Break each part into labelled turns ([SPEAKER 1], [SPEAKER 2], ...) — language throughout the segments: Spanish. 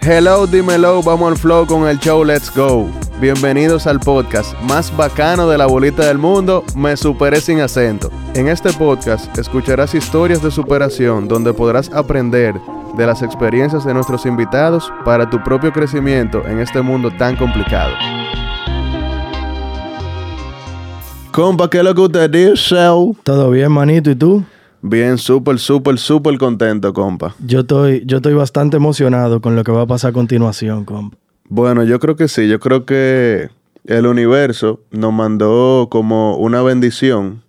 [SPEAKER 1] Hello, dímelo, vamos al flow con el show Let's Go. Bienvenidos al podcast más bacano de la bolita del mundo, Me Superé sin acento. En este podcast escucharás historias de superación donde podrás aprender de las experiencias de nuestros invitados para tu propio crecimiento en este mundo tan complicado. Compa, ¿qué es lo que usted dice?
[SPEAKER 2] Todo bien, manito, ¿y tú?
[SPEAKER 1] Bien, súper, súper, súper contento, compa.
[SPEAKER 2] Yo estoy, yo estoy bastante emocionado con lo que va a pasar a continuación, compa.
[SPEAKER 1] Bueno, yo creo que sí. Yo creo que el universo nos mandó como una bendición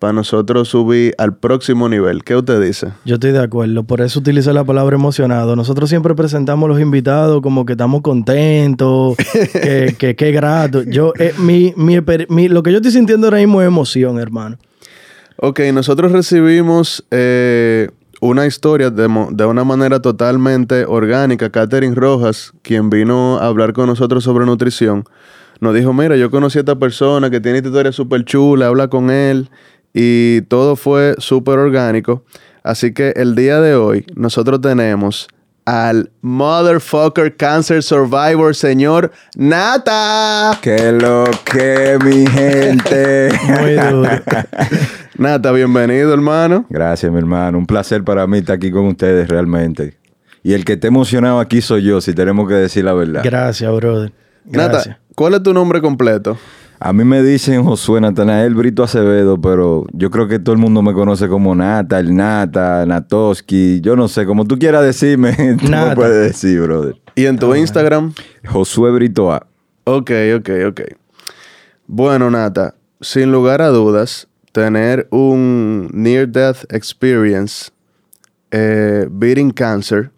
[SPEAKER 1] para nosotros subir al próximo nivel. ¿Qué usted dice?
[SPEAKER 2] Yo estoy de acuerdo. Por eso utilizo la palabra emocionado. Nosotros siempre presentamos a los invitados como que estamos contentos, que, que, que grato. Yo, eh, mi, mi, mi, lo que yo estoy sintiendo ahora mismo es emoción, hermano.
[SPEAKER 1] Ok, nosotros recibimos eh, una historia de, de, una manera totalmente orgánica. Catherine Rojas, quien vino a hablar con nosotros sobre nutrición, nos dijo, mira, yo conocí a esta persona que tiene esta historia súper chula, habla con él y todo fue súper orgánico. Así que el día de hoy nosotros tenemos al motherfucker cancer survivor, señor Nata.
[SPEAKER 3] ¡Qué lo que, mi gente!
[SPEAKER 2] Muy duro.
[SPEAKER 1] Nata, bienvenido, hermano.
[SPEAKER 3] Gracias, mi hermano. Un placer para mí estar aquí con ustedes, realmente. Y el que esté emocionado aquí soy yo, si tenemos que decir la verdad.
[SPEAKER 2] Gracias, brother. Gracias.
[SPEAKER 1] Nata, ¿cuál es tu nombre completo?
[SPEAKER 3] A mí me dicen Josué Natanael Brito Acevedo, pero yo creo que todo el mundo me conoce como Nata, el Nata, Natoski. Yo no sé, como tú quieras decirme, tú
[SPEAKER 2] Nata.
[SPEAKER 3] me puedes decir, brother.
[SPEAKER 1] ¿Y en tu Instagram?
[SPEAKER 3] Josué Brito A.
[SPEAKER 1] Ok, ok, ok. Bueno, Nata, sin lugar a dudas, tener un near death experience, eh, beating cancer,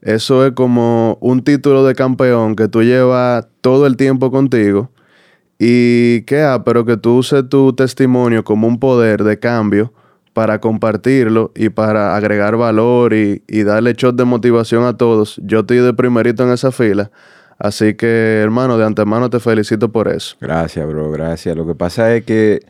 [SPEAKER 1] eso es como un título de campeón que tú llevas todo el tiempo contigo y que, ah, pero que tú uses tu testimonio como un poder de cambio para compartirlo y para agregar valor y, y darle shot de motivación a todos. Yo estoy de primerito en esa fila. Así que, hermano, de antemano te felicito por eso.
[SPEAKER 3] Gracias, bro, gracias. Lo que pasa es que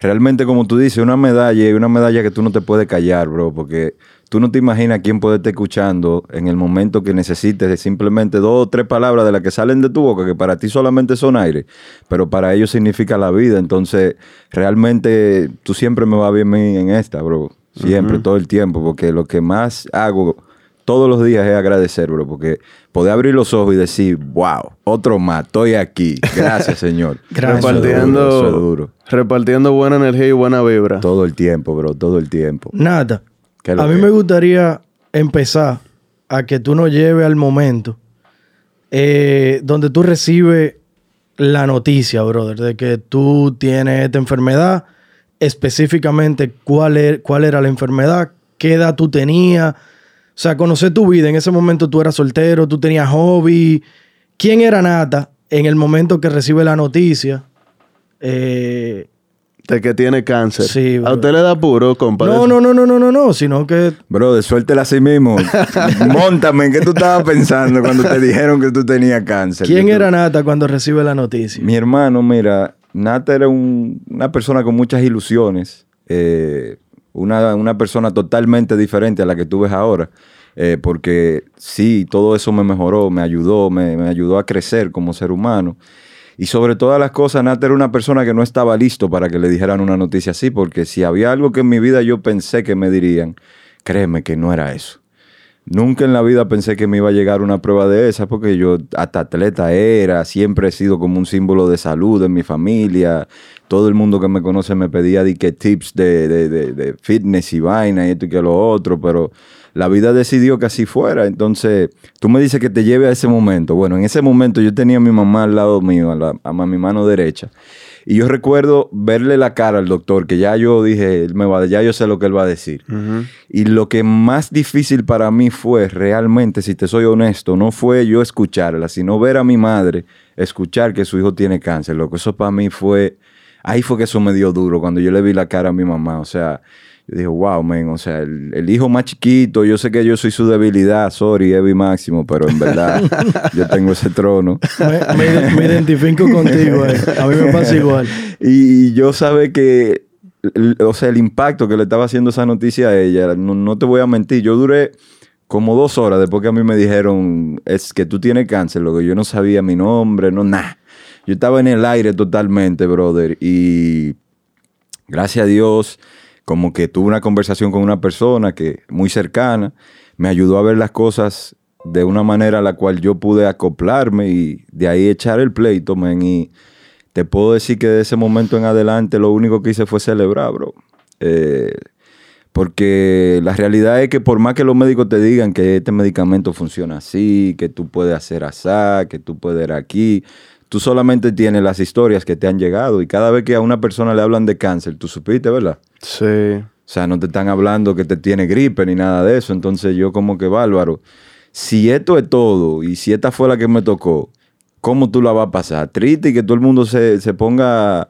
[SPEAKER 3] realmente, como tú dices, una medalla y una medalla que tú no te puedes callar, bro, porque tú no te imaginas quién puede estar escuchando en el momento que necesites de simplemente dos o tres palabras de las que salen de tu boca, que para ti solamente son aire, pero para ellos significa la vida. Entonces, realmente tú siempre me vas bien en esta, bro. Siempre, uh -huh. todo el tiempo, porque lo que más hago todos los días es agradecer, bro, porque poder abrir los ojos y decir, wow, otro más, estoy aquí. Gracias, Señor.
[SPEAKER 2] Gracias.
[SPEAKER 1] Repartiendo,
[SPEAKER 3] Eso es duro.
[SPEAKER 1] repartiendo buena energía y buena vibra.
[SPEAKER 3] Todo el tiempo, bro, todo el tiempo.
[SPEAKER 2] Nada.
[SPEAKER 3] ¿Qué es lo
[SPEAKER 2] A mí
[SPEAKER 3] que?
[SPEAKER 2] me gustaría empezar a que tú nos lleves al momento eh, donde tú recibes la noticia, brother, de que tú tienes esta enfermedad, específicamente cuál, er- cuál era la enfermedad, qué edad tú tenías, o sea, conocer tu vida. En ese momento tú eras soltero, tú tenías hobby. ¿Quién era Nata en el momento que recibe la noticia? Eh,
[SPEAKER 1] De que tiene cáncer.
[SPEAKER 2] Sí,
[SPEAKER 1] ¿A
[SPEAKER 2] bro.
[SPEAKER 1] usted le da puro, compa?
[SPEAKER 2] no, no, no, no, no, no, no, sino que
[SPEAKER 3] Brother, suéltela así mismo. Móntame, ¿en qué tú estabas pensando cuando te dijeron que tú tenías cáncer?
[SPEAKER 2] ¿quién
[SPEAKER 3] tú-
[SPEAKER 2] era Nata cuando recibe la noticia?
[SPEAKER 3] Mi hermano, mira, Nata era un- una persona con muchas ilusiones, eh, una, una persona totalmente diferente a la que tú ves ahora, eh, porque sí, todo eso me mejoró, me ayudó, me, me ayudó a crecer como ser humano. Y sobre todas las cosas, Nata era una persona que no estaba listo para que le dijeran una noticia así, porque si había algo que en mi vida yo pensé que me dirían, créeme que no era eso. Nunca en la vida pensé que me iba a llegar una prueba de esa, porque yo hasta atleta era, siempre he sido como un símbolo de salud en mi familia. Todo el mundo que me conoce me pedía di que tips de, de- de- de fitness y vaina y esto y que lo otro, pero la vida decidió que así fuera. Entonces, tú me dices que te lleve a ese momento. Bueno, en ese momento yo tenía a mi mamá al lado mío, a, la- a mi mano derecha. Y yo recuerdo verle la cara al doctor, que ya yo dije, él me va, ya yo sé lo que él va a decir. Y lo que más difícil para mí fue realmente, si te soy honesto, no fue yo escucharla, sino ver a mi madre escuchar que su hijo tiene cáncer. Lo que eso para mí fue, ahí fue que eso me dio duro cuando yo le vi la cara a mi mamá. O sea, yo dije, wow, man, o sea, el, el hijo más chiquito, yo sé que yo soy su debilidad, sorry, Evi Máximo, pero en verdad yo tengo ese trono.
[SPEAKER 2] Me, me- me identifico contigo. eh. A mí me pasa igual.
[SPEAKER 3] Y, y yo sabe que l- o sea, el impacto que le estaba haciendo esa noticia a ella, no, no te voy a mentir, yo duré como dos horas después que a mí me dijeron, es que tú tienes cáncer, lo que yo no sabía mi nombre, no, nada. Yo estaba en el aire totalmente, brother, y gracias a Dios, como que tuve una conversación con una persona que muy cercana, me ayudó a ver las cosas de una manera a la cual yo pude acoplarme y de ahí echar el pleito, man, y te puedo decir que de ese momento en adelante lo único que hice fue celebrar, bro. Eh, porque la realidad es que por más que los médicos te digan que este medicamento funciona así, que tú puedes hacer así, que tú puedes ir aquí, tú solamente tienes las historias que te han llegado y cada vez que a una persona le hablan de cáncer, tú supiste, ¿verdad?
[SPEAKER 1] Sí.
[SPEAKER 3] O sea, no te están hablando que te tiene gripe ni nada de eso. Entonces yo como que bárbaro. Si esto es todo y si esta fue la que me tocó, ¿cómo tú la vas a pasar? ¿Triste y que todo el mundo se, se ponga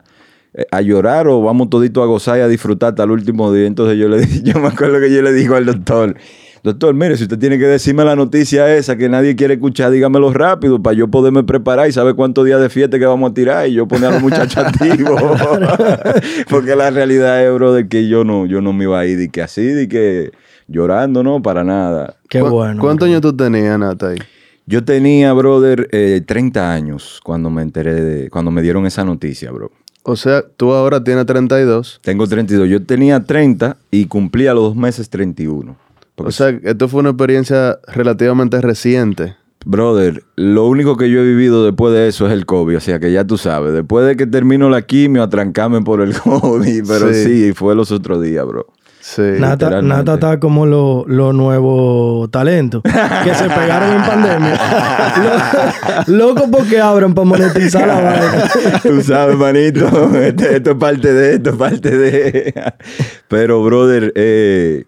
[SPEAKER 3] eh, a llorar o vamos todito a gozar y a disfrutar hasta el último día? Entonces yo le yo me acuerdo que yo le digo al doctor, doctor, mire, si usted tiene que decirme la noticia esa que nadie quiere escuchar, dígamelo rápido para yo poderme preparar y saber cuántos días de fiesta que vamos a tirar y yo poner a los muchachos activos. Porque la realidad es, bro, de que yo no, yo no me iba a ir de que así, de que llorando, no, para nada.
[SPEAKER 2] Qué
[SPEAKER 1] ¿Cu-
[SPEAKER 2] bueno.
[SPEAKER 1] ¿Cuántos años tú tenías, Nata, ahí?
[SPEAKER 3] Yo tenía, brother, eh, 30 años cuando me enteré de, cuando me dieron esa noticia, bro.
[SPEAKER 1] O sea, tú ahora tienes 32.
[SPEAKER 3] Tengo 32. Yo tenía 30 y cumplí a los dos meses 31. Porque,
[SPEAKER 1] O sea, esto fue una experiencia relativamente reciente.
[SPEAKER 3] brother, lo único que yo he vivido después de eso es el COVID. O sea, que ya tú sabes. Después de que termino la quimio, atrancarme por el COVID. Pero
[SPEAKER 1] Sí.
[SPEAKER 3] sí, fue los otros días, bro.
[SPEAKER 1] Sí.
[SPEAKER 2] Nata. Nata está como los lo nuevos talentos que se pegaron en pandemia. Lo- Loco porque abren para monetizar la vaina.
[SPEAKER 3] Tú sabes, manito, este- esto es parte de, esto es parte de. Pero, brother, eh,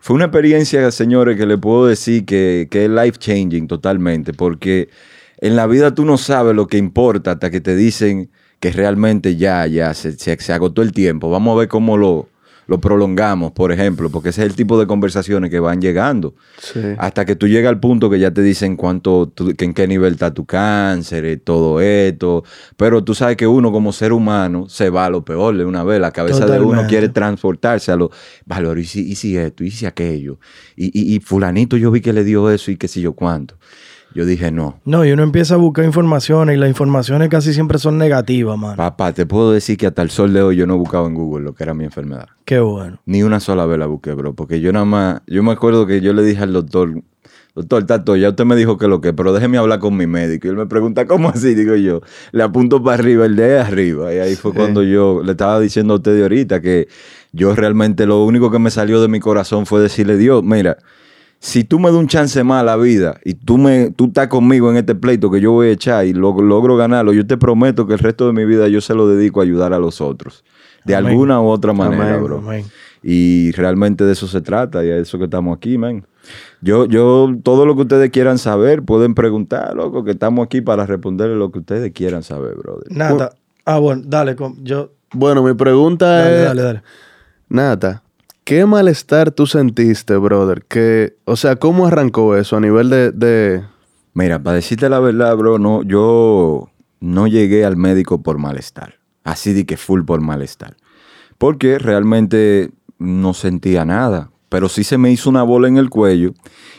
[SPEAKER 3] fue una experiencia, señores, que le puedo decir que, que es life changing totalmente, porque en la vida tú no sabes lo que importa hasta que te dicen que realmente ya, ya, se, se- se agotó el tiempo. Vamos a ver cómo lo, lo prolongamos, por ejemplo, porque ese es el tipo de conversaciones que van llegando.
[SPEAKER 1] Sí.
[SPEAKER 3] Hasta que tú llegas al punto que ya te dicen cuánto, tú- que en qué nivel está tu cáncer, y todo esto. Pero tú sabes que uno como ser humano se va a lo peor de una vez. La cabeza de uno quiere transportarse a lo, valor, y si, y si esto, y si aquello. Y, y, y fulanito yo vi que le dio eso y qué sé yo cuánto. Yo dije, no.
[SPEAKER 2] No, y uno empieza a buscar informaciones y las informaciones casi siempre son negativas, mano.
[SPEAKER 3] Papá, te puedo decir que hasta el sol de hoy yo no he buscado en Google lo que era mi enfermedad.
[SPEAKER 2] Qué bueno.
[SPEAKER 3] Ni una sola vez la busqué, bro. Porque yo nada más, yo me acuerdo que yo le dije al doctor, doctor Tato, ya usted me dijo que lo que, pero déjeme hablar con mi médico. Y él me pregunta, ¿cómo así? Digo yo, le apunto para arriba, el de arriba. Y ahí fue
[SPEAKER 1] Sí.
[SPEAKER 3] cuando yo le estaba diciendo a usted de ahorita que yo realmente lo único que me salió de mi corazón fue decirle, Dios, mira, si tú me das un chance más a la vida y tú, me, tú estás conmigo en este pleito que yo voy a echar y lo- logro ganarlo, yo te prometo que el resto de mi vida yo se lo dedico a ayudar a los otros. De
[SPEAKER 2] Amén.
[SPEAKER 3] alguna u otra manera,
[SPEAKER 1] Amén,
[SPEAKER 3] bro.
[SPEAKER 2] amén.
[SPEAKER 3] Y realmente de eso se trata y a eso que estamos aquí, man. Yo, yo, todo lo que ustedes quieran saber, pueden preguntar, loco, que estamos aquí para responderle lo que ustedes quieran saber, brother.
[SPEAKER 2] Nata. Ah, bueno, dale. Yo.
[SPEAKER 1] Bueno, mi pregunta
[SPEAKER 2] Dale,
[SPEAKER 1] es...
[SPEAKER 2] dale, dale.
[SPEAKER 1] Nata, ¿qué malestar tú sentiste, brother? Que, o sea, ¿cómo arrancó eso a nivel de... de...
[SPEAKER 3] Mira, para decirte la verdad, bro, no, yo no llegué al médico por malestar. Así de que full por malestar. Porque realmente no sentía nada. Pero sí se me hizo una bola en el cuello.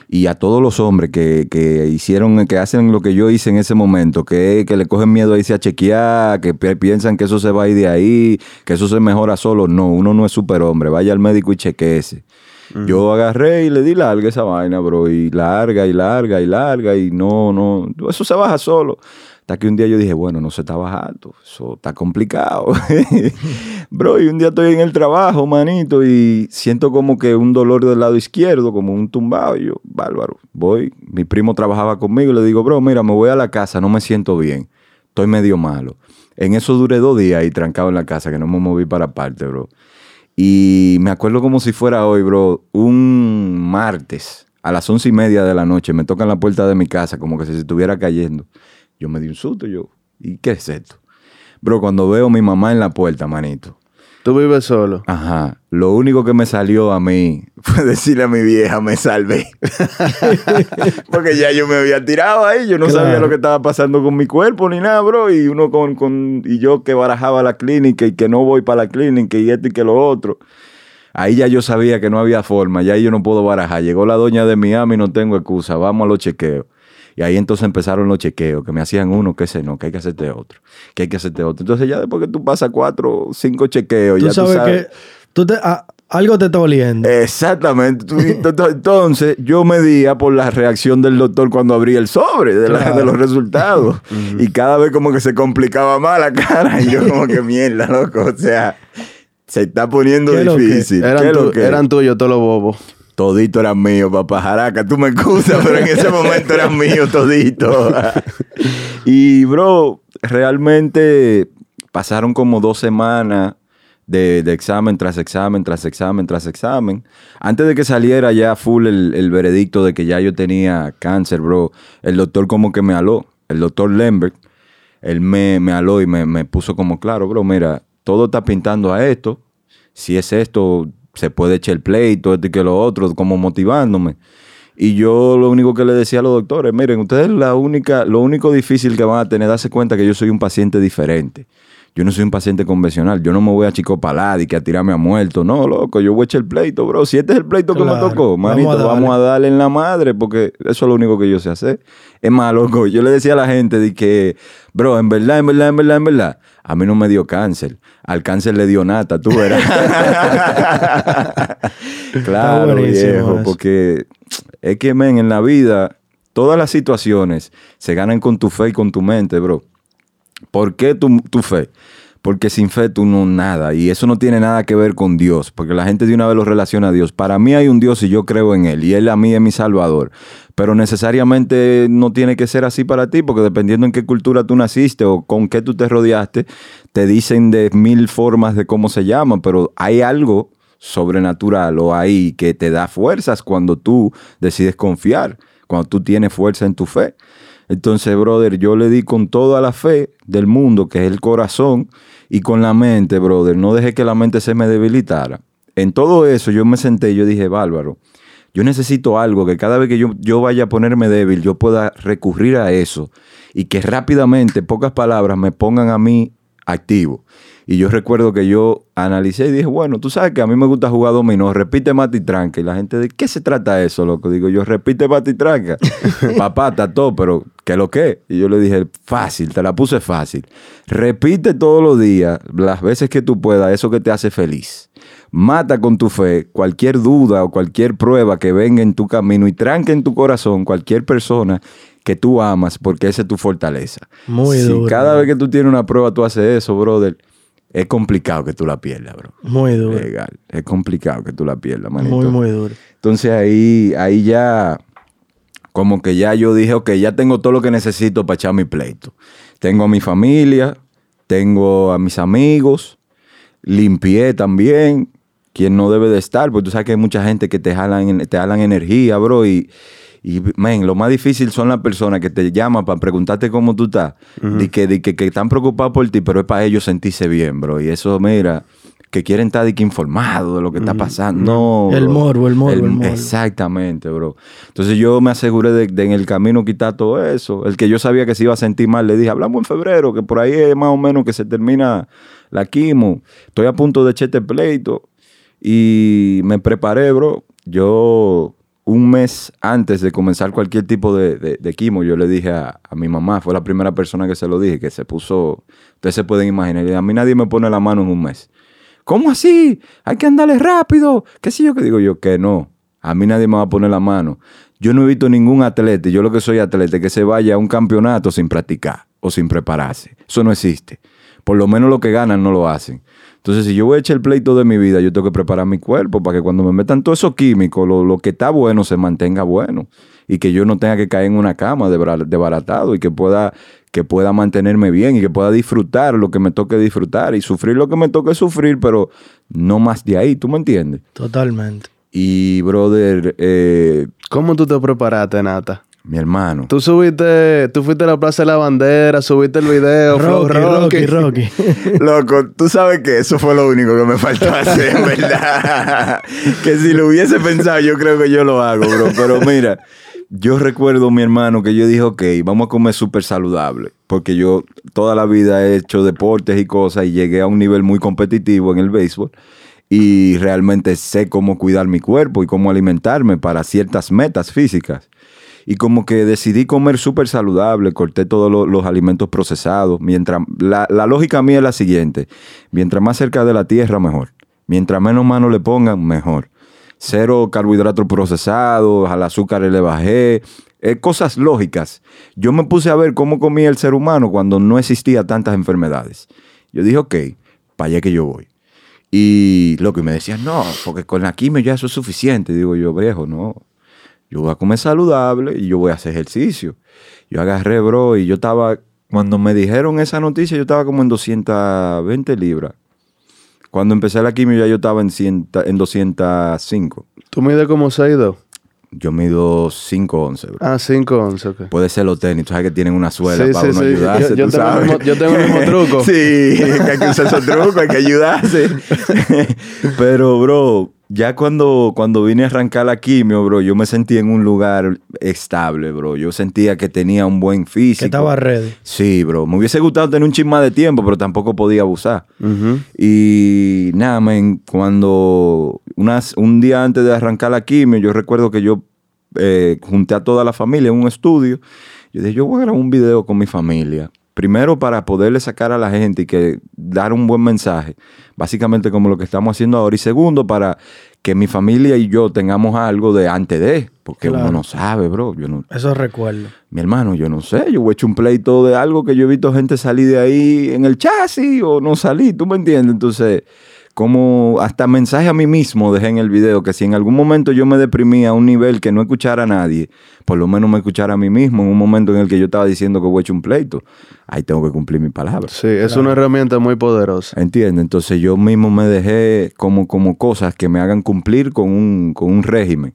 [SPEAKER 3] Y a todos los hombres que, que hicieron, que hacen lo que yo hice en ese momento, que, que le cogen miedo a irse a chequear, que pi- piensan que eso se va a ir de ahí, que eso se mejora solo. No, uno no es superhombre. Vaya al médico y chequeese. Yo agarré y le di larga esa vaina, bro, y larga y larga y larga y no, no, eso se baja solo. Hasta que un día yo dije, bueno, no se está bajando, eso está complicado. bro, y un día estoy en el trabajo, manito, y siento como que un dolor del lado izquierdo, como un tumbado. Y yo, bárbaro, voy, mi primo trabajaba conmigo y le digo, bro, mira, me voy a la casa, no me siento bien, estoy medio malo. En eso duré dos días y trancado en la casa, que no me moví para aparte, bro. Y me acuerdo como si fuera hoy, bro, un martes a las once y media de la noche me tocan la puerta de mi casa como que se estuviera cayendo. Yo me di un susto, yo, ¿y qué es esto? Bro, cuando veo a mi mamá en la puerta, manito.
[SPEAKER 1] Tú vives solo.
[SPEAKER 3] Ajá. Lo único que me salió a mí fue decirle a mi vieja, me salvé. Porque ya yo me había tirado ahí, yo no
[SPEAKER 2] Claro.
[SPEAKER 3] sabía lo que estaba pasando con mi cuerpo ni nada, bro. Y uno con, con, y yo que barajaba la clínica y que no voy para la clínica y esto y que lo otro. Ahí ya yo sabía que no había forma, ya yo no puedo barajar. Llegó la doña de Miami, no tengo excusa, vamos a los chequeos. Y ahí entonces empezaron los chequeos, que me hacían uno, que ese no, que hay que hacerte otro, que hay que hacerte otro. Entonces ya después que tú pasas cuatro, cinco chequeos,
[SPEAKER 2] Tú
[SPEAKER 3] ya
[SPEAKER 2] sabes,
[SPEAKER 3] tú sabes.
[SPEAKER 2] que tú te, ah, algo te está oliendo.
[SPEAKER 3] Exactamente. Entonces, yo medía por la reacción del doctor cuando abría el sobre de, la-
[SPEAKER 2] Claro.
[SPEAKER 3] de los resultados. y cada vez como que se complicaba más la cara. Y yo como que mierda, loco. O sea, se está poniendo
[SPEAKER 2] ¿Qué lo que?
[SPEAKER 3] difícil. ¿Qué
[SPEAKER 1] Eran,
[SPEAKER 3] lo
[SPEAKER 1] tu-
[SPEAKER 3] que?
[SPEAKER 1] eran tuyos todos los bobos.
[SPEAKER 3] Todito eran míos, papá Jaraca. Tú me excusas, pero en ese momento eran míos todito. y, bro, realmente pasaron como dos semanas de, de examen tras examen, tras examen, tras examen. Antes de que saliera ya full el, el veredicto de que ya yo tenía cáncer, bro, el doctor como que me aló. El doctor Lembert, él me, me aló y me, me puso como claro, bro, mira, todo está pintando a esto. Si es esto, se puede echar el pleito, esto y que lo otro, como motivándome. Y yo lo único que le decía a los doctores, miren, ustedes la única, lo único difícil que van a tener es darse cuenta que yo soy un paciente diferente. Yo no soy un paciente convencional. Yo no me voy a chicopalar y que a tirarme a muerto. No, loco, yo voy a echar el pleito, bro. Si este es el pleito que me tocó,
[SPEAKER 2] Vamos a
[SPEAKER 3] manito, vamos a,
[SPEAKER 2] darle.
[SPEAKER 3] en la madre porque eso es lo único que yo sé hacer. Es más, loco, yo le decía a la gente de que, bro, en verdad, en verdad, en verdad, en verdad, a mí no me dio cáncer. Al cáncer le dio nata, tú verás. claro, viejo,
[SPEAKER 2] eso.
[SPEAKER 3] porque es que, men, en la vida, todas las situaciones se ganan con tu fe y con tu mente, bro. ¿Por qué tu, tu fe? Porque sin fe tú no nada. Y eso no tiene nada que ver con Dios. Porque la gente de una vez lo relaciona a Dios. Para mí hay un Dios y yo creo en Él. Y Él a mí es mi salvador. Pero necesariamente no tiene que ser así para ti. Porque dependiendo en qué cultura tú naciste o con qué tú te rodeaste, te dicen de mil formas de cómo se llama. Pero hay algo sobrenatural o ahí que te da fuerzas cuando tú decides confiar. Cuando tú tienes fuerza en tu fe. Entonces, brother, yo le di con toda la fe del mundo, que es el corazón, y con la mente, brother. No dejé que la mente se me debilitara. En todo eso yo me senté y yo dije, bárbaro, yo necesito algo que cada vez que yo, yo vaya a ponerme débil, yo pueda recurrir a eso y que rápidamente, pocas palabras, me pongan a mí activo. Y yo recuerdo que yo analicé y dije, bueno, tú sabes que a mí me gusta jugar dominó, repite mati tranca. Y la gente, ¿de qué se trata eso, loco? Digo, yo repite mati tranca. Papá, está todo, pero ¿qué lo que? Y yo le dije, fácil, te la puse fácil. Repite todos los días, las veces que tú puedas, eso que te hace feliz. Mata con tu fe cualquier duda o cualquier prueba que venga en tu camino y tranque en tu corazón cualquier persona que tú amas, porque esa es tu fortaleza.
[SPEAKER 2] Muy
[SPEAKER 3] si
[SPEAKER 2] duro.
[SPEAKER 3] cada vez que tú tienes una prueba tú haces eso, brother, es complicado que tú la pierdas, bro.
[SPEAKER 2] Muy duro.
[SPEAKER 3] Legal. Es complicado que tú la pierdas, manito.
[SPEAKER 2] Muy, muy duro.
[SPEAKER 3] Entonces ahí, ahí ya, como que ya yo dije, ok, ya tengo todo lo que necesito para echar mi pleito. Tengo a mi familia, tengo a mis amigos, limpié también, quien no debe de estar, porque tú sabes que hay mucha gente que te jalan, te jalan energía, bro, y, y men, lo más difícil son las personas que te llaman para preguntarte cómo tú estás, de que, de que, que están preocupados por ti, pero es para ellos sentirse bien, bro, y eso, mira, que quieren estar de que informados de lo que está pasando. No,
[SPEAKER 2] El
[SPEAKER 3] bro.
[SPEAKER 2] morbo, el morbo, el morbo.
[SPEAKER 3] Exactamente, bro. Entonces yo me aseguré de, de en el camino quitar todo eso. El que yo sabía que se iba a sentir mal, le dije, hablamos en febrero, que por ahí es más o menos que se termina la quimo. Estoy a punto de echarte pleito. Y me preparé, bro. Yo, un mes antes de comenzar cualquier tipo de, quimo, yo le dije a, mi mamá, fue la primera persona que se lo dije, que se puso, ustedes se pueden imaginar, a mí nadie me pone la mano en un mes. ¿Cómo así? Hay que andarle rápido. ¿Qué sé yo? Que digo yo que no. A mí nadie me va a poner la mano. Yo no he visto ningún atleta, yo lo que soy atleta, que se vaya a un campeonato sin practicar o sin prepararse. Eso no existe. Por lo menos lo que ganan no lo hacen. Entonces, si yo voy a echar el pleito de mi vida, yo tengo que preparar mi cuerpo para que cuando me metan todos esos químicos, lo, lo que está bueno se mantenga bueno. Y que yo no tenga que caer en una cama desbaratado y que pueda, que pueda mantenerme bien y que pueda disfrutar lo que me toque disfrutar y sufrir lo que me toque sufrir, pero no más de ahí, ¿tú me entiendes?
[SPEAKER 2] Totalmente.
[SPEAKER 3] Y, brother, eh,
[SPEAKER 1] ¿Cómo tú te preparaste, Nata?
[SPEAKER 3] Mi hermano.
[SPEAKER 1] Tú subiste, tú fuiste a la Plaza de la Bandera, subiste el video, Flow
[SPEAKER 2] Rocky, Rocky, Rocky.
[SPEAKER 3] Loco, tú sabes que eso fue lo único que me faltó hacer, verdad. que si lo hubiese pensado, yo creo que yo lo hago, bro. Pero mira, yo recuerdo, mi hermano, que yo dije, ok, vamos a comer súper saludable. Porque yo toda la vida he hecho deportes y cosas y llegué a un nivel muy competitivo en el béisbol. Y realmente sé cómo cuidar mi cuerpo y cómo alimentarme para ciertas metas físicas. Y como que decidí comer súper saludable, corté todos lo- los alimentos procesados. Mientras, la, la lógica mía es la siguiente, mientras más cerca de la tierra, mejor. Mientras menos mano le pongan, mejor. Cero carbohidratos procesados, al azúcar le bajé, eh, cosas lógicas. Yo me puse a ver cómo comía el ser humano cuando no existía tantas enfermedades. Yo dije, ok, para allá que yo voy. Y lo que me decían, no, porque con la quimio ya eso es suficiente. Digo yo, viejo, no. Yo voy a comer saludable y yo voy a hacer ejercicio. Yo agarré, bro, y yo estaba, cuando me dijeron esa noticia, yo estaba como en 220 libras. Cuando empecé la quimio ya yo estaba en, 100 en 205.
[SPEAKER 1] Tú mides como 6'2".
[SPEAKER 3] Yo mido 5'11, bro.
[SPEAKER 1] Ah, 5'11", ok.
[SPEAKER 3] Puede ser los tenis, tú sabes que tienen una suela
[SPEAKER 1] Sí,
[SPEAKER 3] para
[SPEAKER 1] sí,
[SPEAKER 3] uno
[SPEAKER 1] sí.
[SPEAKER 3] ayudarse,
[SPEAKER 1] Yo- yo
[SPEAKER 3] tú
[SPEAKER 1] tengo
[SPEAKER 3] sabes.
[SPEAKER 1] mismo- yo tengo el mismo truco.
[SPEAKER 3] sí, que hay que usar esos trucos, hay que ayudarse. Pero, bro, ya cuando, cuando vine a arrancar la quimio, bro, yo me sentí en un lugar estable, bro. Yo sentía que tenía un buen físico.
[SPEAKER 2] Que estaba ready.
[SPEAKER 3] Sí, bro. Me hubiese gustado tener un chisma de tiempo, pero tampoco podía abusar.
[SPEAKER 1] Ujú.
[SPEAKER 3] Y nada, cuando unas, un día antes de arrancar la quimio, yo recuerdo que yo eh, junté a toda la familia en un estudio. Yo dije, yo voy a grabar un video con mi familia. Primero para poderle sacar a la gente y que dar un buen mensaje, básicamente como lo que estamos haciendo ahora. Y segundo, para que mi familia y yo tengamos algo de antes de, porque
[SPEAKER 2] Claro.
[SPEAKER 3] uno no sabe, bro. Yo no,
[SPEAKER 2] Eso recuerdo.
[SPEAKER 3] mi hermano, yo no sé, yo a echar un pleito de algo que yo he visto gente salir de ahí en el chasis o no salir, ¿tú me entiendes? Entonces, como hasta mensaje a mí mismo dejé en el video que si en algún momento yo me deprimía a un nivel que no escuchara a nadie, por lo menos me escuchara a mí mismo en un momento en el que yo estaba diciendo que voy a echar un pleito, ahí tengo que cumplir mi palabra.
[SPEAKER 1] Sí, es una herramienta muy poderosa.
[SPEAKER 3] ¿Entiendes? Entonces yo mismo me dejé como, como cosas que me hagan cumplir con un, con un régimen.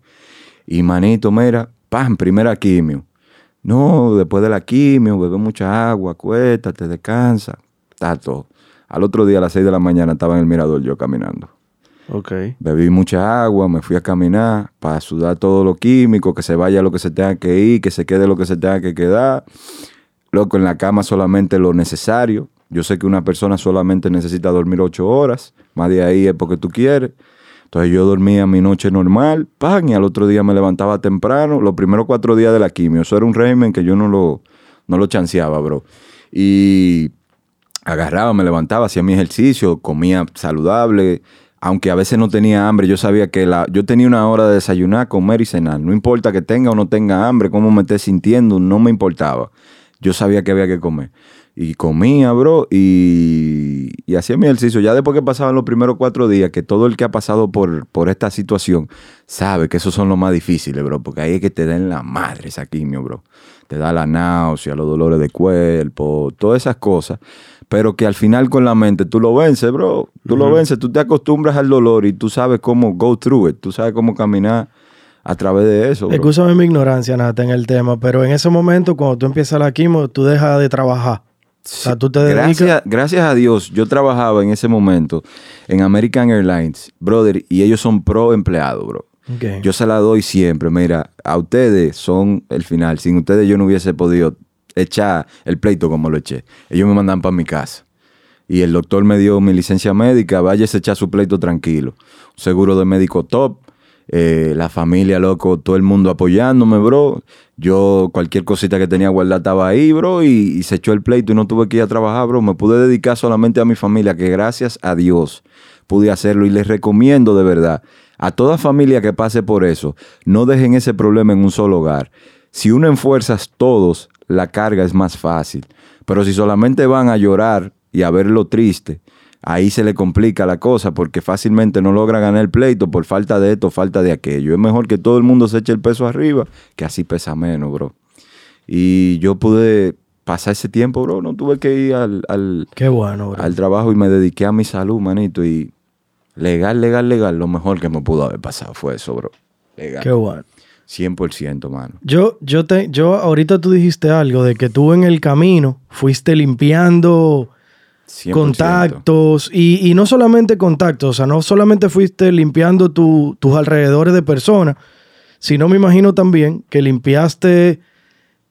[SPEAKER 3] Y manito, mira, pam, primera quimio. No, después de la quimio, bebe mucha agua, acuéstate, descansa, está todo. Al otro día a las 6 de la mañana estaba en el mirador yo caminando.
[SPEAKER 1] Ok.
[SPEAKER 3] Bebí mucha agua, me fui a caminar para sudar todo lo químico, que se vaya lo que se tenga que ir, que se quede lo que se tenga que quedar. Loco, en la cama solamente lo necesario. Yo sé que una persona solamente necesita dormir ocho horas, más de ahí es porque tú quieres. Entonces yo dormía mi noche normal, pan, y al otro día me levantaba temprano, los primeros cuatro días de la quimio. Eso era un régimen que yo no lo, no lo chanceaba, bro. Y agarraba, me levantaba, hacía mi ejercicio, comía saludable, aunque a veces no tenía hambre, yo sabía que la, yo tenía una hora de desayunar, comer y cenar. No importa que tenga o no tenga hambre, cómo me esté sintiendo, no me importaba. Yo sabía que había que comer. Y comía, bro, y, y hacía mi ejercicio. Ya después que pasaban los primeros cuatro días, que todo el que ha pasado por, por esta situación sabe que esos son los más difíciles, bro, porque ahí es que te den la madre esa quimio, bro. Te da la náusea, los dolores de cuerpo, todas esas cosas. Pero que al final con la mente tú lo vences, bro. Tú lo vences, tú te acostumbras al dolor y tú sabes cómo go through it. Tú sabes cómo caminar a través de eso.
[SPEAKER 2] Escúchame mi ignorancia, Nata, en el tema, pero en ese momento, cuando tú empiezas la quimio, tú dejas de trabajar. O sea, tú te dedicas...
[SPEAKER 3] Gracias, gracias a Dios, yo trabajaba en ese momento en American Airlines, brother, y ellos son pro empleados, bro. Yo se la doy siempre. Mira, a ustedes son el final. Sin ustedes yo no hubiese podido echar el pleito como lo eché. Ellos me mandan para mi casa. Y el doctor me dio mi licencia médica. Váyase a echar su pleito tranquilo. Seguro de médico top. Eh, la familia, loco, todo el mundo apoyándome, bro. Yo, cualquier cosita que tenía guardada estaba ahí, bro, y, y se echó el pleito y no tuve que ir a trabajar, bro. Me pude dedicar solamente a mi familia, que gracias a Dios pude hacerlo y les recomiendo de verdad a toda familia que pase por eso, no dejen ese problema en un solo hogar. Si unen fuerzas todos, la carga es más fácil. Pero si solamente van a llorar y a ver lo triste, ahí se le complica la cosa porque fácilmente no logra ganar el pleito por falta de esto, falta de aquello. Es mejor que todo el mundo se eche el peso arriba, que así pesa menos, bro. Y yo pude pasar ese tiempo, bro. No tuve que ir al, al,
[SPEAKER 2] Qué bueno, bro.
[SPEAKER 3] al trabajo y me dediqué a mi salud, manito. Y legal, legal, legal, lo mejor que me pudo haber pasado fue eso, bro. Legal.
[SPEAKER 2] Qué bueno.
[SPEAKER 3] 100%, mano.
[SPEAKER 2] Yo, yo, te, yo, ahorita tú dijiste algo de que tú en el camino fuiste limpiando
[SPEAKER 3] 100%.
[SPEAKER 2] contactos y, y no solamente contactos, o sea, no solamente fuiste limpiando tu- tus alrededores de personas, sino me imagino también que limpiaste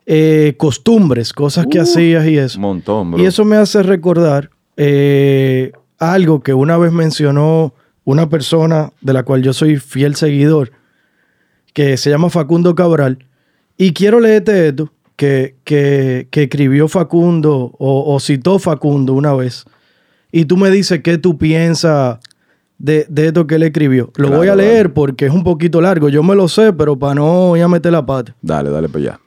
[SPEAKER 2] eh, costumbres, cosas que
[SPEAKER 3] Uh,
[SPEAKER 2] hacías y eso.
[SPEAKER 3] Un montón, bro.
[SPEAKER 2] Y eso me hace recordar eh, algo que una vez mencionó una persona de la cual yo soy fiel seguidor, que se llama Facundo Cabral. Y quiero leerte esto que, que, que escribió Facundo o, o citó Facundo una vez. Y tú me dices qué tú piensas de, de esto que él escribió. Lo
[SPEAKER 3] Claro,
[SPEAKER 2] voy a
[SPEAKER 3] dale.
[SPEAKER 2] leer porque es un poquito largo. Yo me lo sé, pero para no ya meter la pata.
[SPEAKER 3] Dale, dale para allá.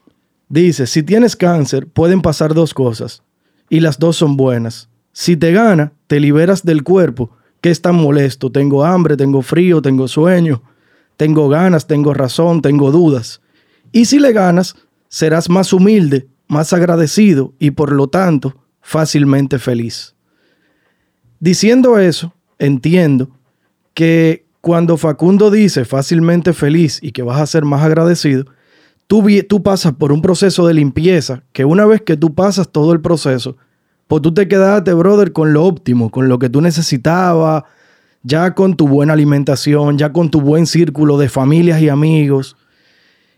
[SPEAKER 2] Dice, si tienes cáncer, pueden pasar dos cosas, y las dos son buenas. Si te gana, te liberas del cuerpo, que es tan molesto. Tengo hambre, tengo frío, tengo sueño, tengo ganas, tengo razón, tengo dudas. Y si le ganas, serás más humilde, más agradecido y por lo tanto fácilmente feliz. Diciendo eso, entiendo que cuando Facundo dice fácilmente feliz y que vas a ser más agradecido, tú, tú pasas por un proceso de limpieza que una vez que tú pasas todo el proceso, pues tú te quedaste, brother, con lo óptimo, con lo que tú necesitabas, ya con tu buena alimentación, ya con tu buen círculo de familias y amigos.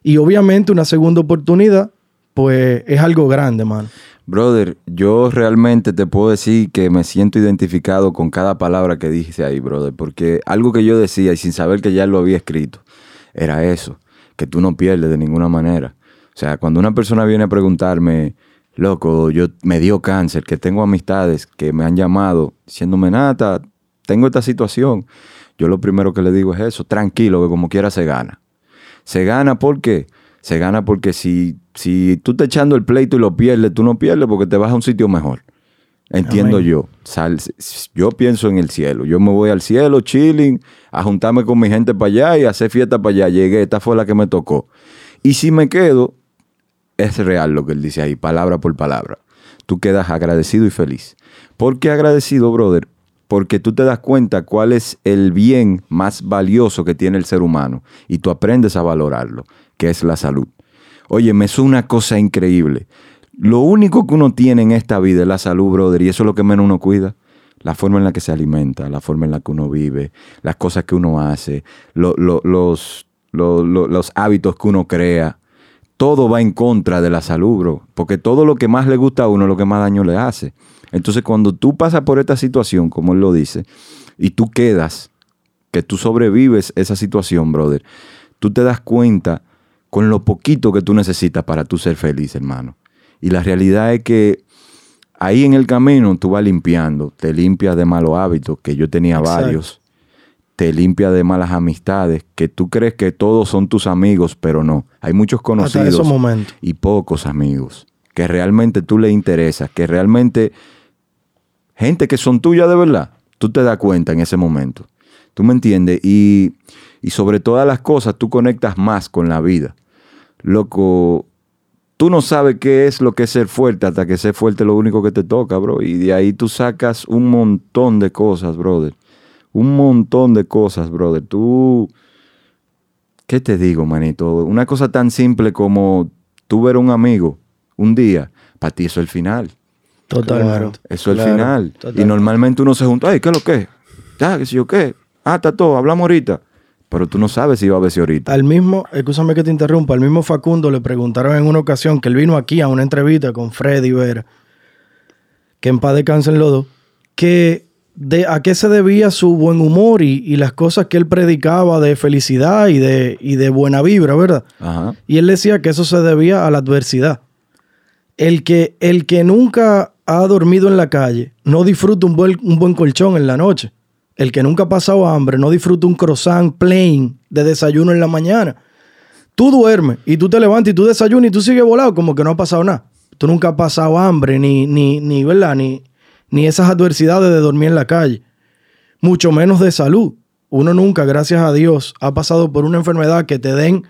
[SPEAKER 2] Y obviamente una segunda oportunidad, pues es algo grande, mano.
[SPEAKER 3] Brother, yo realmente te puedo decir que me siento identificado con cada palabra que dijiste ahí, brother, porque algo que yo decía y sin saber que ya lo había escrito, era eso, que tú no pierdes de ninguna manera. O sea, cuando una persona viene a preguntarme, loco, yo me dio cáncer, que tengo amistades que me han llamado diciéndome, Nata, tengo esta situación, yo lo primero que le digo es eso, tranquilo, que como quiera se gana. Se gana porque se gana porque si, si tú te echando el pleito y lo pierdes, tú no pierdes porque te vas a un sitio mejor. Entiendo
[SPEAKER 2] Amén.
[SPEAKER 3] yo. Sal- yo pienso en el cielo. Yo me voy al cielo, chilling, a juntarme con mi gente para allá y a hacer fiesta para allá. Llegué, esta fue la que me tocó. Y si me quedo, es real lo que él dice ahí, palabra por palabra. Tú quedas agradecido y feliz. ¿Por qué agradecido, brother? Porque tú te das cuenta cuál es el bien más valioso que tiene el ser humano y tú aprendes a valorarlo, que es la salud. Oye, me es una cosa increíble. Lo único que uno tiene en esta vida es la salud, brother, y eso es lo que menos uno cuida. La forma en la que se alimenta, la forma en la que uno vive, las cosas que uno hace, lo- lo- los, lo- lo- los hábitos que uno crea. Todo va en contra de la salud, bro. Porque todo lo que más le gusta a uno es lo que más daño le hace. Entonces, cuando tú pasas por esta situación, como él lo dice, y tú quedas, que tú sobrevives esa situación, brother, tú te das cuenta con lo poquito que tú necesitas para tú ser feliz, hermano. Y la realidad es que ahí en el camino tú vas limpiando, te limpias de malos hábitos, que yo tenía
[SPEAKER 2] Exacto.
[SPEAKER 3] varios, te limpias de malas amistades, que tú crees que todos son tus amigos, pero no. Hay muchos conocidos y pocos amigos que realmente tú le interesas, que realmente gente que son tuyas de verdad, tú te das cuenta en ese momento. ¿Tú me entiendes? Y, y sobre todas las cosas, tú conectas más con la vida. Loco, tú no sabes qué es lo que es ser fuerte hasta que ser fuerte es lo único que te toca, bro. Y de ahí tú sacas un montón de cosas, brother. Un montón de cosas, brother. Tú, ¿qué te digo, manito? Una cosa tan simple como tú ver a un amigo un día, para ti eso es el final.
[SPEAKER 2] Totalmente.
[SPEAKER 3] Eso es
[SPEAKER 2] Claro,
[SPEAKER 3] el final. Y normalmente uno se junta, ay, ¿qué es lo que? es? Ya, qué sé yo qué. Ah, está todo, hablamos ahorita. Pero tú no sabes si va a ver si ahorita.
[SPEAKER 2] Al mismo, escúchame que te interrumpa, al mismo Facundo le preguntaron en una ocasión que él vino aquí a una entrevista con Freddy Vera, que en paz descansen los dos, que de a qué se debía su buen humor y, y las cosas que él predicaba de felicidad y de, y de buena vibra, ¿verdad?
[SPEAKER 3] Ajá.
[SPEAKER 2] Y él decía que eso se debía a la adversidad. El que, el que nunca ha dormido en la calle no disfruta un buen, un buen colchón en la noche. El que nunca ha pasado hambre no disfruta un croissant plain de desayuno en la mañana. Tú duermes y tú te levantas y tú desayunas y tú sigues volado como que no ha pasado nada. Tú nunca has pasado hambre ni, ni, ni, ¿verdad? Ni, ni esas adversidades de dormir en la calle. Mucho menos de salud. Uno nunca, gracias a Dios, ha pasado por una enfermedad que te den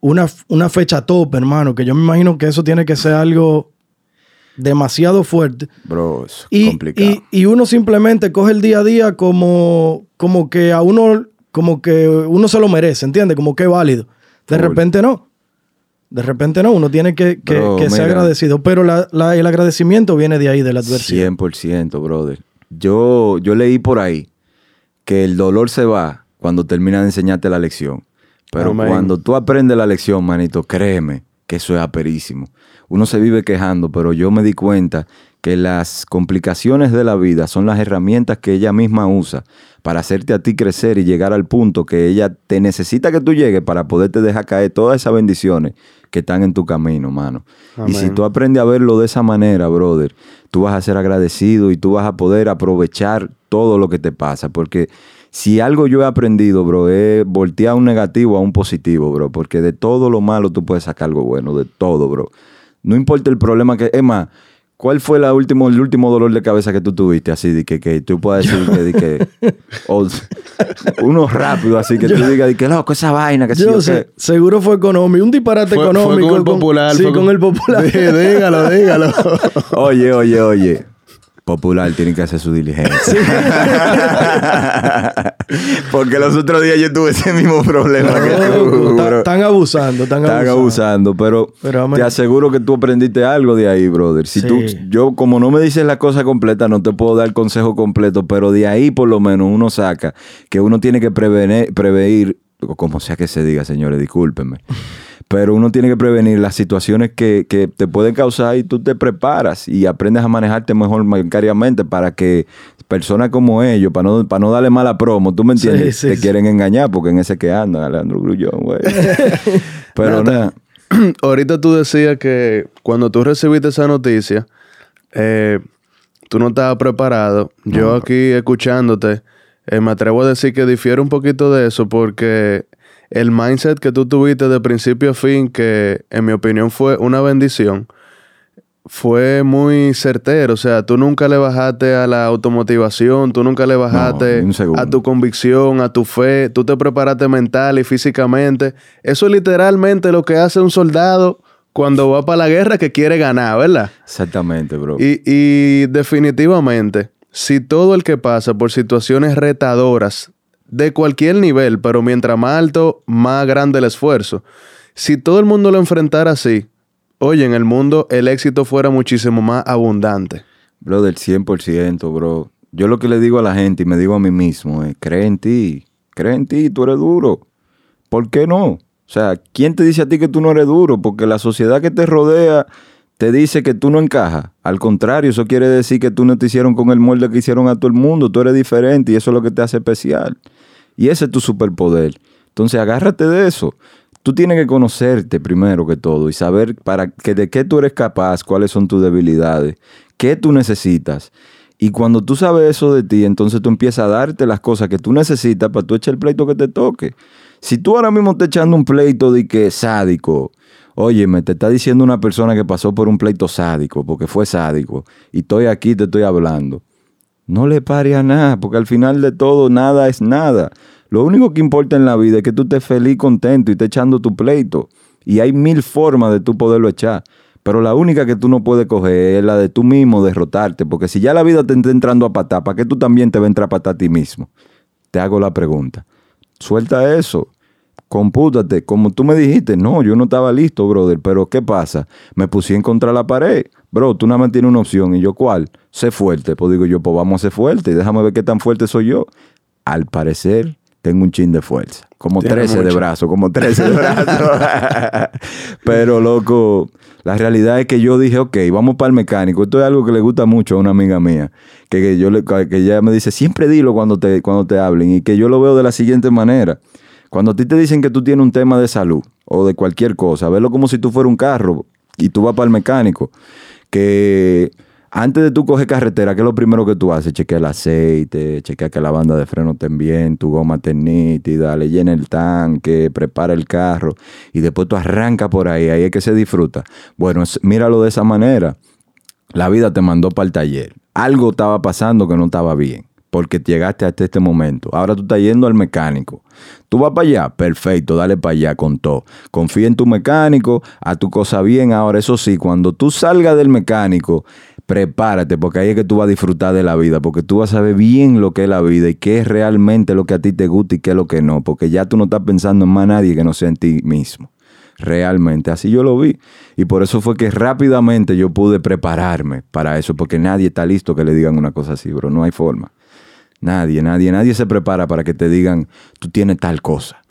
[SPEAKER 2] una, una fecha top, hermano, que yo me imagino que eso tiene que ser algo demasiado fuerte.
[SPEAKER 3] Bro, es
[SPEAKER 2] Y,
[SPEAKER 3] complicado.
[SPEAKER 2] y- y uno simplemente coge el día a día como, como que a uno, como que uno se lo merece, ¿entiendes? Como que es válido. De repente no. De repente no. Uno tiene que, que-
[SPEAKER 3] Bro,
[SPEAKER 2] que ser agradecido. Pero la- la- el agradecimiento viene de ahí, de la adversidad.
[SPEAKER 3] 100%, brother. Yo, yo leí por ahí que el dolor se va cuando termina de enseñarte la lección. Pero
[SPEAKER 1] Amén.
[SPEAKER 3] cuando tú aprendes la lección, manito, créeme que eso es aperísimo. Uno se vive quejando, pero yo me di cuenta que las complicaciones de la vida son las herramientas que ella misma usa para hacerte a ti crecer y llegar al punto que ella te necesita que tú llegues para poderte dejar caer todas esas bendiciones que están en tu camino, mano. Y si tú aprendes a verlo de esa manera, brother, tú vas a ser agradecido y tú vas a poder aprovechar todo lo que te pasa. Porque si algo yo he aprendido, bro, es voltear un negativo a un positivo, bro. Porque de todo lo malo tú puedes sacar algo bueno, de todo, bro. No importa el problema que... Es más, ¿cuál fue la último, el último dolor de cabeza que tú tuviste? Así de que, que tú puedas decir que... de que- o- uno rápido, así que tú digas, de que loco, esa vaina, que
[SPEAKER 2] Yo sé,
[SPEAKER 3] qué".
[SPEAKER 2] seguro fue económico, un disparate
[SPEAKER 1] Fue, fue
[SPEAKER 2] económico.
[SPEAKER 1] con el popular.
[SPEAKER 2] Sí,
[SPEAKER 1] fue
[SPEAKER 2] con el popular.
[SPEAKER 1] Dí- dígalo, dígalo.
[SPEAKER 3] Oye, oye, oye. Popular tiene que hacer su diligencia. Porque los otros días yo tuve ese mismo problema que tú,
[SPEAKER 2] ta-
[SPEAKER 3] bro.
[SPEAKER 2] Están abusando, están abusando.
[SPEAKER 3] abusando, pero, te aseguro que tú aprendiste algo de ahí, brother. Si
[SPEAKER 2] Sí.
[SPEAKER 3] tú, yo, como no me dices la cosa completa, no te puedo dar consejo completo, pero de ahí por lo menos uno saca que uno tiene que prevenir, prevenir, como sea que se diga, señores, discúlpenme. Pero uno tiene que prevenir las situaciones que, que te pueden causar y tú te preparas y aprendes a manejarte mejor bancariamente para que personas como ellos, para no, para no darle mala promo, tú me entiendes,
[SPEAKER 2] sí,
[SPEAKER 3] te
[SPEAKER 2] sí.
[SPEAKER 3] quieren engañar porque en ese que andan, Alejandro Grullón, güey. Pero nada.
[SPEAKER 1] Ahorita tú decías que cuando tú recibiste esa noticia, eh, tú no estabas preparado. Yo aquí escuchándote, eh, me atrevo a decir que difiere un poquito de eso porque el mindset que tú tuviste de principio a fin, que en mi opinión fue una bendición, fue muy certero. O sea, tú nunca le bajaste a la automotivación, tú nunca le bajaste a tu convicción, a tu fe, tú te preparaste mental y físicamente. Eso es literalmente lo que hace un soldado cuando va para la guerra que quiere ganar, ¿verdad?
[SPEAKER 3] Exactamente, bro.
[SPEAKER 1] Y, y definitivamente, si todo el que pasa por situaciones retadoras de cualquier nivel, pero mientras más alto, más grande el esfuerzo, si todo el mundo lo enfrentara así, oye, en el mundo el éxito fuera muchísimo más abundante.
[SPEAKER 3] Bro, del 100%, bro. Yo lo que le digo a la gente y me digo a mí mismo es, cree en ti, cree en ti, tú eres duro. ¿Por qué no? O sea, ¿quién te dice a ti que tú no eres duro? Porque la sociedad que te rodea te dice que tú no encajas. Al contrario, eso quiere decir que tú no te hicieron con el molde que hicieron a todo el mundo. Tú eres diferente y eso es lo que te hace especial. Y ese es tu superpoder. Entonces, agárrate de eso. Tú tienes que conocerte primero que todo y saber para que de qué tú eres capaz, cuáles son tus debilidades, qué tú necesitas. Y cuando tú sabes eso de ti, entonces tú empiezas a darte las cosas que tú necesitas para tú echar el pleito que te toque. Si tú ahora mismo estás echando un pleito de que es sádico, óyeme, te está diciendo una persona que pasó por un pleito sádico, porque fue sádico, y estoy aquí, te estoy hablando. No le pare a nada, porque al final de todo nada es nada. Lo único que importa en la vida es que tú estés feliz, contento y estés echando tu pleito. Y hay mil formas de tú poderlo echar. Pero la única que tú no puedes coger es la de tú mismo derrotarte. Porque si ya la vida te está entrando a patar, ¿para qué tú también te vas a entrar a patar a ti mismo? Te hago la pregunta. Suelta eso. Compútate. Como tú me dijiste, no, yo no estaba listo, brother. Pero ¿qué pasa? Me puse en contra la pared. Bro, tú nada más tienes una opción. ¿Y yo cuál? Sé fuerte. Pues digo yo, pues vamos a ser fuerte. Déjame ver qué tan fuerte soy yo. Al parecer, tengo un chin de fuerza. Como
[SPEAKER 1] Tiene
[SPEAKER 3] 13 de brazo, como 13 de brazo. Pero, loco, la realidad es que yo dije, ok, vamos para el mecánico. Esto es algo que le gusta mucho a una amiga mía. Que, que yo le, que ella me dice, siempre dilo cuando te, cuando te hablen. Y que yo lo veo de la siguiente manera. Cuando a ti te dicen que tú tienes un tema de salud o de cualquier cosa, verlo como si tú fueras un carro y tú vas para el mecánico. Que antes de tú coger carretera, ¿qué es lo primero que tú haces? Chequea el aceite, chequea que la banda de freno esté bien, tu goma esté nítida, le llena el tanque, prepara el carro y después tú arrancas por ahí, ahí es que se disfruta. Bueno, míralo de esa manera. La vida te mandó para el taller. Algo estaba pasando que no estaba bien. Porque llegaste hasta este momento. Ahora tú estás yendo al mecánico. Tú vas para allá, perfecto, dale para allá con todo. Confía en tu mecánico, a tu cosa bien. Ahora, eso sí, cuando tú salgas del mecánico, prepárate, porque ahí es que tú vas a disfrutar de la vida, porque tú vas a saber bien lo que es la vida y qué es realmente lo que a ti te gusta y qué es lo que no, porque ya tú no estás pensando en más nadie que no sea en ti mismo. Realmente, así yo lo vi. Y por eso fue que rápidamente yo pude prepararme para eso, porque nadie está listo que le digan una cosa así, bro. No hay forma. Nadie, nadie, nadie se prepara para que te digan, tú tienes tal cosa.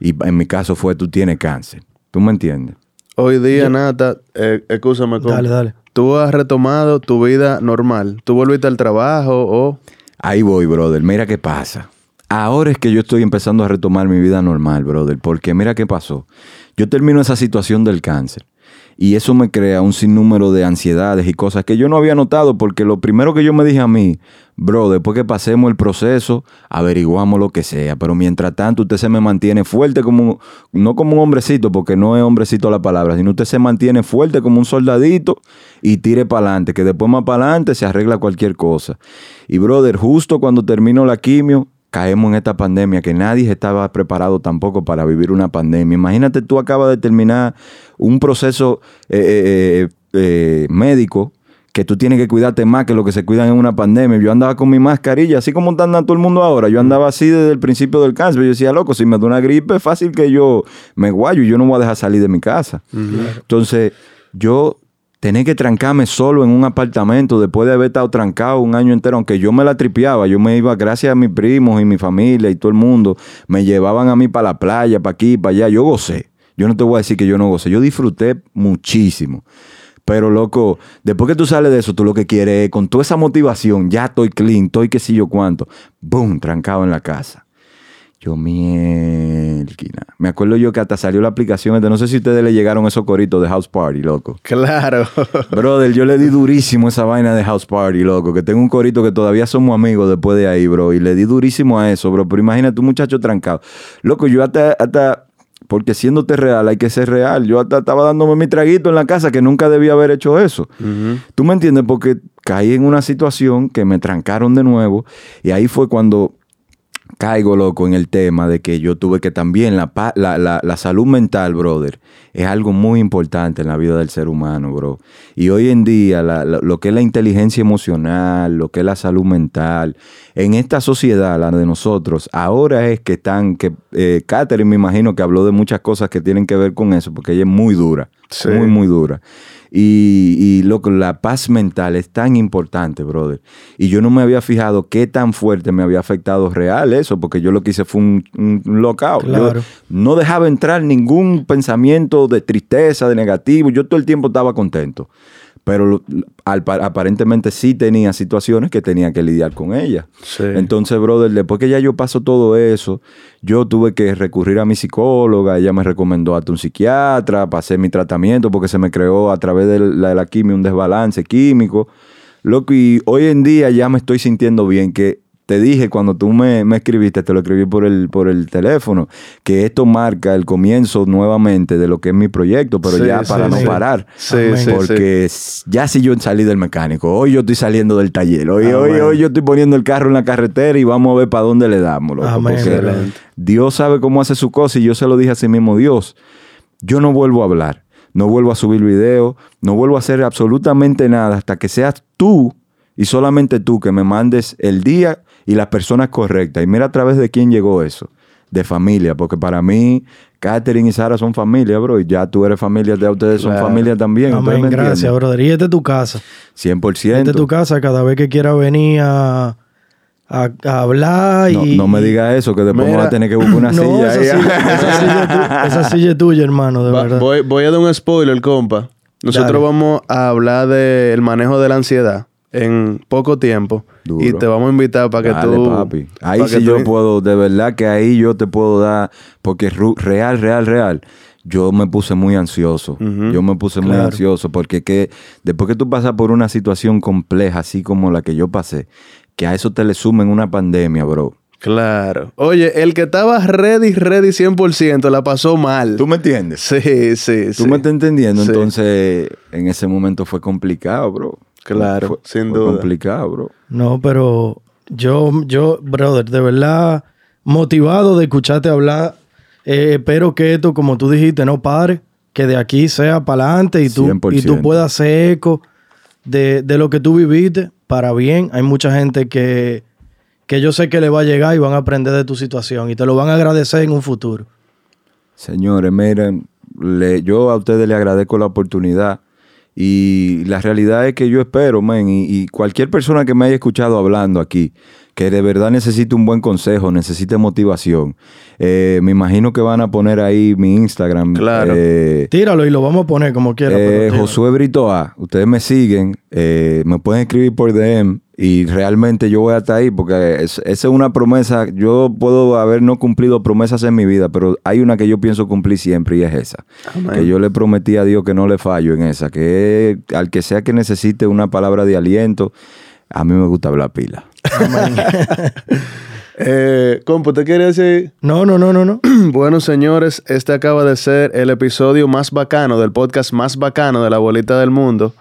[SPEAKER 3] Y en mi caso fue, tú tienes cáncer. ¿Tú me entiendes?
[SPEAKER 1] Hoy día, Nata, eh, escúchame. ¿cómo?
[SPEAKER 2] Dale, dale.
[SPEAKER 1] Tú has retomado tu vida normal. Tú volviste al trabajo o...
[SPEAKER 3] Ahí voy, brother. Mira qué pasa. Ahora es que yo estoy empezando a retomar mi vida normal, brother. Porque mira qué pasó. Yo termino esa situación del cáncer. Y eso me crea un sinnúmero de ansiedades y cosas que yo no había notado porque lo primero que yo me dije a mí, bro, después que pasemos el proceso, averiguamos lo que sea. Pero mientras tanto, usted se me mantiene fuerte como, no como un hombrecito, porque no es hombrecito la palabra, sino usted se mantiene fuerte como un soldadito y tire para adelante, que después más para adelante se arregla cualquier cosa. Y brother, justo cuando termino la quimio, caemos en esta pandemia que nadie estaba preparado tampoco para vivir una pandemia. Imagínate, tú acabas de terminar un proceso eh, eh, eh, médico que tú tienes que cuidarte más que lo que se cuidan en una pandemia. Yo andaba con mi mascarilla, así como anda todo el mundo ahora. Yo andaba así desde el principio del cáncer. Yo decía, loco, si me da una gripe, es fácil que yo me guayo y yo no voy a dejar salir de mi casa. Entonces, yo tener que trancarme solo en un apartamento después de haber estado trancado un año entero, aunque yo me la tripeaba, yo me iba gracias a mis primos y mi familia y todo el mundo, me llevaban a mí para la playa, para aquí, para allá, yo gocé. Yo no te voy a decir que yo no gocé, yo disfruté muchísimo. Pero loco, después que tú sales de eso, tú lo que quieres es, con toda esa motivación, ya estoy clean, estoy qué sé yo cuánto, boom, trancado en la casa. Yo, mielquina. Me acuerdo yo que hasta salió la aplicación. No sé si ustedes le llegaron esos coritos de House Party, loco.
[SPEAKER 1] Claro.
[SPEAKER 3] Brother, yo le di durísimo esa vaina de House Party, loco. Que tengo un corito que todavía somos amigos después de ahí, bro. Y le di durísimo a eso, bro. Pero imagínate un muchacho trancado. Loco, yo hasta, hasta porque siéndote real, hay que ser real. Yo hasta estaba dándome mi traguito en la casa que nunca debía haber hecho eso. ¿Tú me entiendes? Porque caí en una situación que me trancaron de nuevo. Y ahí fue cuando caigo, loco, en el tema de que yo tuve que también la, la, la- la salud mental, brother, es algo muy importante en la vida del ser humano, bro. Y hoy en día, lo que es la inteligencia emocional, lo que es la salud mental, en esta sociedad, la de nosotros, ahora es que están, que eh, Catherine me imagino que habló de muchas cosas que tienen que ver con eso, porque ella es muy dura,
[SPEAKER 1] Sí.
[SPEAKER 3] muy, muy dura. Y, y loco, la paz mental es tan importante, brother. Y yo no me había fijado qué tan fuerte me había afectado real eso, porque yo lo que hice fue un, un lockout. Yo no dejaba entrar ningún pensamiento de tristeza, de negativo. Yo todo el tiempo estaba contento. Pero lo- al- aparentemente sí tenía situaciones que tenía que lidiar con ellas.
[SPEAKER 1] Sí.
[SPEAKER 3] Entonces, brother, después que ya yo paso todo eso, yo tuve que recurrir a mi psicóloga, ella me recomendó hasta un psiquiatra, pasé mi tratamiento porque se me creó a través de la, de la quimio un desbalance químico. Loco, y hoy en día ya me estoy sintiendo bien, que te dije cuando tú me, me escribiste, te lo escribí por el, por el teléfono, que esto marca el comienzo nuevamente de lo que es mi proyecto, pero
[SPEAKER 1] Sí,
[SPEAKER 3] ya
[SPEAKER 1] sí,
[SPEAKER 3] para no parar. Porque ya si yo salí del mecánico, hoy yo estoy saliendo del taller, hoy, hoy, hoy yo estoy poniendo el carro en la carretera y vamos a ver para dónde le damos. loco,
[SPEAKER 2] Amén,
[SPEAKER 3] porque
[SPEAKER 2] excelente.
[SPEAKER 3] Dios sabe cómo hace su cosa y yo se lo dije a sí mismo, Dios, yo no vuelvo a hablar, no vuelvo a subir video, no vuelvo a hacer absolutamente nada hasta que seas tú y solamente tú que me mandes el día y las personas correctas. Y mira a través de quién llegó eso. De familia, porque para mí, Catherine y Sara son familia, bro, y ya tú eres familia, ya ustedes son
[SPEAKER 1] Claro.
[SPEAKER 3] familia también. ¿ustedes
[SPEAKER 2] Amén,
[SPEAKER 3] me
[SPEAKER 2] gracias, brother. Y esta es tu casa.
[SPEAKER 3] 100%.
[SPEAKER 2] Esta es tu casa cada vez que quiera venir a, a- a hablar
[SPEAKER 3] No,
[SPEAKER 2] y...
[SPEAKER 3] no me digas eso, que después me vas a tener que buscar una
[SPEAKER 2] no,
[SPEAKER 3] silla.
[SPEAKER 2] esa silla, esa silla es tu- esa silla es tuya, hermano, de
[SPEAKER 1] Va-
[SPEAKER 2] verdad.
[SPEAKER 1] voy, voy a dar un spoiler, compa. Nosotros
[SPEAKER 2] Dale.
[SPEAKER 1] vamos a hablar del manejo de la ansiedad en poco tiempo.
[SPEAKER 3] Duro.
[SPEAKER 1] Y te vamos a invitar para que
[SPEAKER 3] Dale,
[SPEAKER 1] tú...
[SPEAKER 3] papi. Ahí sí
[SPEAKER 1] tú-
[SPEAKER 3] yo puedo, de verdad que ahí yo te puedo dar, porque real, real, real, yo me puse muy ansioso. Yo me puse muy ansioso porque que después que tú pasas por una situación compleja, así como la que yo pasé, que a eso te le sumen una pandemia, bro.
[SPEAKER 1] Claro. Oye, el que estaba ready, ready 100% la pasó mal.
[SPEAKER 3] ¿Tú me entiendes?
[SPEAKER 1] Sí, sí,
[SPEAKER 3] ¿Tú
[SPEAKER 1] sí.
[SPEAKER 3] me estás entendiendo?
[SPEAKER 1] Sí.
[SPEAKER 3] Entonces, en ese momento fue complicado, bro.
[SPEAKER 1] Claro,
[SPEAKER 3] Fue-
[SPEAKER 1] sin
[SPEAKER 3] fue
[SPEAKER 1] duda.
[SPEAKER 3] complicado, bro.
[SPEAKER 2] No, pero yo, yo, brother, de verdad, motivado de escucharte hablar. Eh, espero que esto, como tú dijiste, no pare, que de aquí sea para adelante y tú, y tú
[SPEAKER 3] 100%.
[SPEAKER 2] puedas hacer eco de, de lo que tú viviste para bien. Hay mucha gente que, que yo sé que le va a llegar y van a aprender de tu situación y te lo van a agradecer en un futuro.
[SPEAKER 3] Señores, miren, le- yo a ustedes les agradezco la oportunidad y la realidad es que yo espero, men, y, y cualquier persona que me haya escuchado hablando aquí, que de verdad necesite un buen consejo, necesite motivación, eh, me imagino que van a poner ahí mi Instagram.
[SPEAKER 1] Claro.
[SPEAKER 3] eh,
[SPEAKER 2] Tíralo y lo vamos a poner como quieras.
[SPEAKER 3] eh. Josué Brito A, ustedes me siguen, eh, me pueden escribir por DM y realmente yo voy hasta ahí porque es- esa es una promesa, yo puedo haber no cumplido promesas en mi vida, pero hay una que yo pienso cumplir siempre y es esa.
[SPEAKER 1] Amén.
[SPEAKER 3] Que yo le prometí a Dios que no le fallo en esa, que al que sea que necesite una palabra de aliento, a mí me gusta hablar pila.
[SPEAKER 1] Eh, compa, ¿te quiere decir?
[SPEAKER 2] No, no, no, no, no.
[SPEAKER 1] Bueno, señores, este acaba de ser el episodio más bacano del podcast más bacano de la bolita del mundo.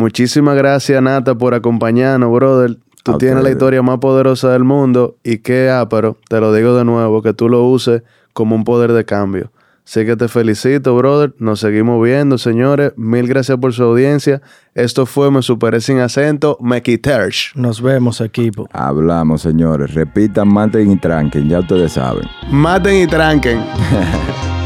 [SPEAKER 1] Muchísimas gracias, Nata, por acompañarnos, brother. Tú tienes la historia más poderosa del mundo y qué pero te lo digo de nuevo, que tú lo uses como un poder de cambio. Así que te felicito, brother. Nos seguimos viendo, señores. Mil gracias por su audiencia. Esto fue Me Superé Sin Acento, Me Quitersh.
[SPEAKER 2] Nos vemos, equipo.
[SPEAKER 3] Hablamos, señores. Repitan, maten y tranquen, ya ustedes saben.
[SPEAKER 1] Maten y tranquen.